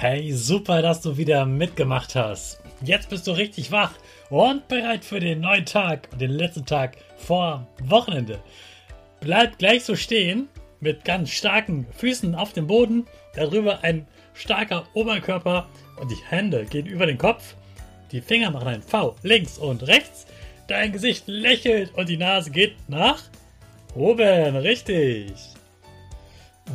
Hey, super, dass du wieder mitgemacht hast. Jetzt bist du richtig wach und bereit für den neuen Tag den letzten Tag vor Wochenende. Bleib gleich so stehen mit ganz starken Füßen auf dem Boden, darüber ein starker Oberkörper und die Hände gehen über den Kopf. Die Finger machen ein V links und rechts. Dein Gesicht lächelt und die Nase geht nach oben. Richtig.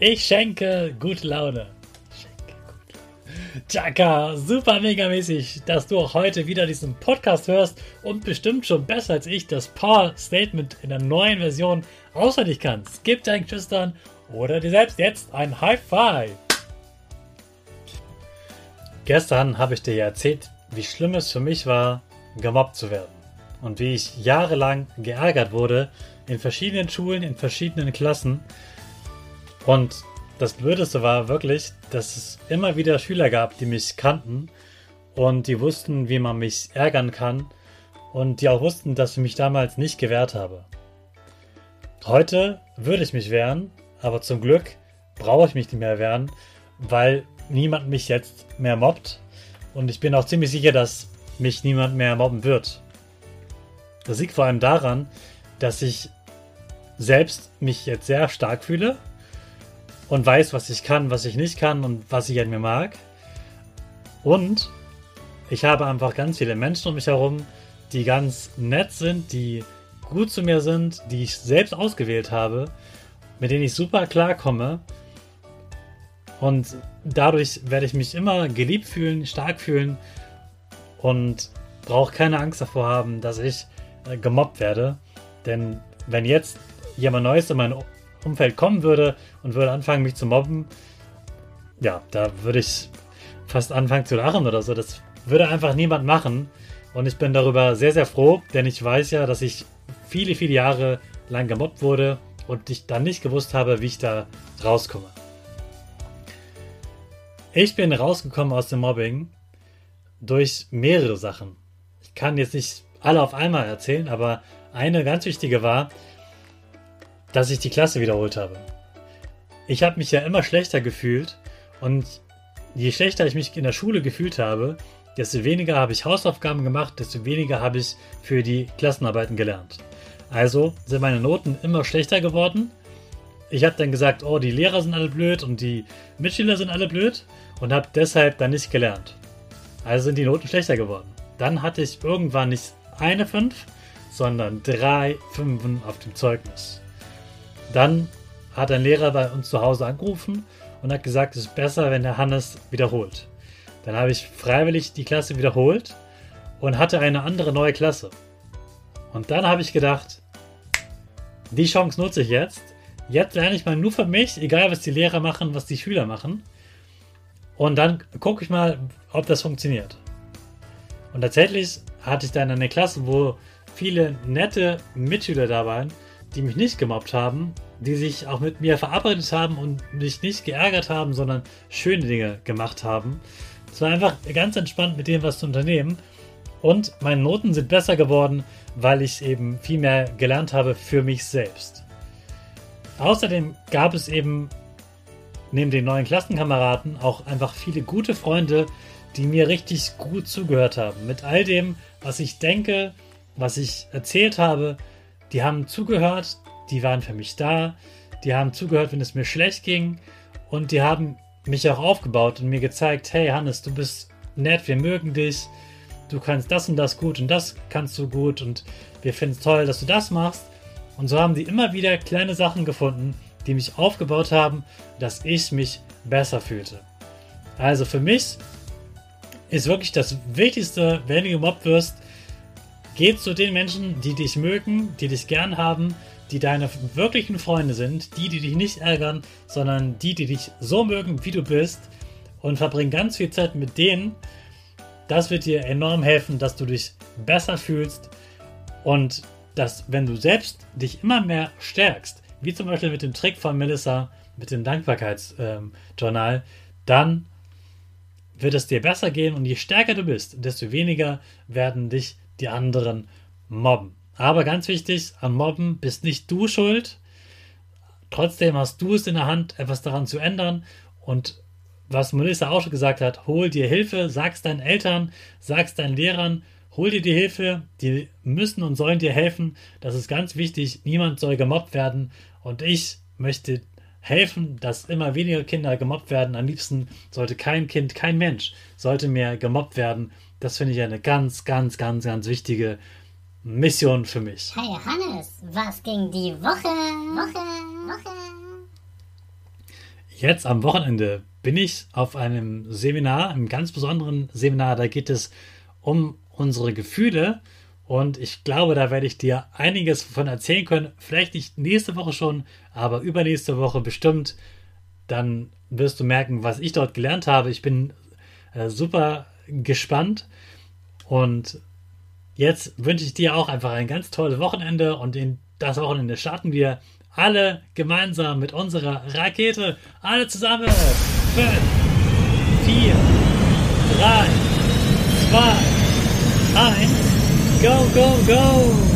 Ich schenke gute Laune. Chaka, super mega mäßig, dass du auch heute wieder diesen Podcast hörst und bestimmt schon besser als ich das Power Statement in der neuen Version auswendig kannst. Gib deinen Geschwistern oder dir selbst jetzt ein High Five. Gestern habe ich dir ja erzählt, wie schlimm es für mich war, gemobbt zu werden. Und wie ich jahrelang geärgert wurde in verschiedenen Schulen, in verschiedenen Klassen und das Blödeste war wirklich, dass es immer wieder Schüler gab, die mich kannten und die wussten, wie man mich ärgern kann und die auch wussten, dass ich mich damals nicht gewehrt habe. Heute würde ich mich wehren, aber zum Glück brauche ich mich nicht mehr wehren, weil niemand mich jetzt mehr mobbt und ich bin auch ziemlich sicher, dass mich niemand mehr mobben wird. Das liegt vor allem daran, dass ich selbst mich jetzt sehr stark fühle und weiß, was ich kann, was ich nicht kann und was ich an mir mag. Und ich habe einfach ganz viele Menschen um mich herum, die ganz nett sind, die gut zu mir sind, die ich selbst ausgewählt habe, mit denen ich super klarkomme. Und dadurch werde ich mich immer geliebt fühlen, stark fühlen und brauche keine Angst davor haben, dass ich äh, gemobbt werde. Denn wenn jetzt jemand Neues in mein Umfeld kommen würde und würde anfangen, mich zu mobben, ja, da würde ich fast anfangen zu lachen oder so. Das würde einfach niemand machen. Und ich bin darüber sehr, sehr froh, denn ich weiß ja, dass ich viele, viele Jahre lang gemobbt wurde und ich dann nicht gewusst habe, wie ich da rauskomme. Ich bin rausgekommen aus dem Mobbing durch mehrere Sachen. Ich kann jetzt nicht alle auf einmal erzählen, aber eine ganz wichtige war, dass ich die Klasse wiederholt habe. Ich habe mich ja immer schlechter gefühlt und je schlechter ich mich in der Schule gefühlt habe, desto weniger habe ich Hausaufgaben gemacht, desto weniger habe ich für die Klassenarbeiten gelernt. Also sind meine Noten immer schlechter geworden. Ich habe dann gesagt, oh, die Lehrer sind alle blöd und die Mitschüler sind alle blöd und habe deshalb dann nicht gelernt. Also sind die Noten schlechter geworden. Dann hatte ich irgendwann nicht eine 5, sondern drei Fünfen auf dem Zeugnis. Dann hat ein Lehrer bei uns zu Hause angerufen und hat gesagt, es ist besser, wenn der Hannes wiederholt. Dann habe ich freiwillig die Klasse wiederholt und hatte eine andere neue Klasse. Und dann habe ich gedacht, die Chance nutze ich jetzt. Jetzt lerne ich mal nur für mich, egal was die Lehrer machen, was die Schüler machen. Und dann gucke ich mal, ob das funktioniert. Und tatsächlich hatte ich dann eine Klasse, wo viele nette Mitschüler da waren, die mich nicht gemobbt haben, die sich auch mit mir verabredet haben und mich nicht geärgert haben, sondern schöne Dinge gemacht haben. Es war einfach ganz entspannt, mit dem was zu unternehmen. Und meine Noten sind besser geworden, weil ich eben viel mehr gelernt habe für mich selbst. Außerdem gab es eben neben den neuen Klassenkameraden auch einfach viele gute Freunde, die mir richtig gut zugehört haben. Mit all dem, was ich denke, was ich erzählt habe, die haben zugehört, die waren für mich da, die haben zugehört, wenn es mir schlecht ging und die haben mich auch aufgebaut und mir gezeigt, hey Hannes, du bist nett, wir mögen dich, du kannst das und das gut und das kannst du gut und wir finden es toll, dass du das machst. Und so haben die immer wieder kleine Sachen gefunden, die mich aufgebaut haben, dass ich mich besser fühlte. Also für mich ist wirklich das Wichtigste, wenn du gemobbt wirst, geh zu den Menschen, die dich mögen, die dich gern haben, die deine wirklichen Freunde sind, die, die dich nicht ärgern, sondern die, die dich so mögen, wie du bist. Und verbring ganz viel Zeit mit denen. Das wird dir enorm helfen, dass du dich besser fühlst. Und dass, wenn du selbst dich immer mehr stärkst, wie zum Beispiel mit dem Trick von Melissa, mit dem Dankbarkeitsjournal, dann wird es dir besser gehen. Und je stärker du bist, desto weniger werden dich die anderen mobben. Aber ganz wichtig, am Mobben bist nicht du schuld. Trotzdem hast du es in der Hand, etwas daran zu ändern. Und was Melissa auch schon gesagt hat, hol dir Hilfe, sag's deinen Eltern, sag's deinen Lehrern, hol dir die Hilfe, die müssen und sollen dir helfen. Das ist ganz wichtig. Niemand soll gemobbt werden. Und ich möchte helfen, dass immer weniger Kinder gemobbt werden. Am liebsten sollte kein Kind, kein Mensch sollte mehr gemobbt werden. Das finde ich eine ganz, ganz, ganz, ganz wichtige Mission für mich. Hey Hannes, was ging die Woche? Woche, Woche. Jetzt am Wochenende bin ich auf einem Seminar, einem ganz besonderen Seminar. Da geht es um unsere Gefühle und ich glaube, da werde ich dir einiges von erzählen können. Vielleicht nicht nächste Woche schon, aber übernächste Woche bestimmt. Dann wirst du merken, was ich dort gelernt habe. Ich bin äh, super gespannt. Und jetzt wünsche ich dir auch einfach ein ganz tolles Wochenende. Und in das Wochenende starten wir alle gemeinsam mit unserer Rakete. Alle zusammen. 5, 4, 3, 2, 1. Go, go, go!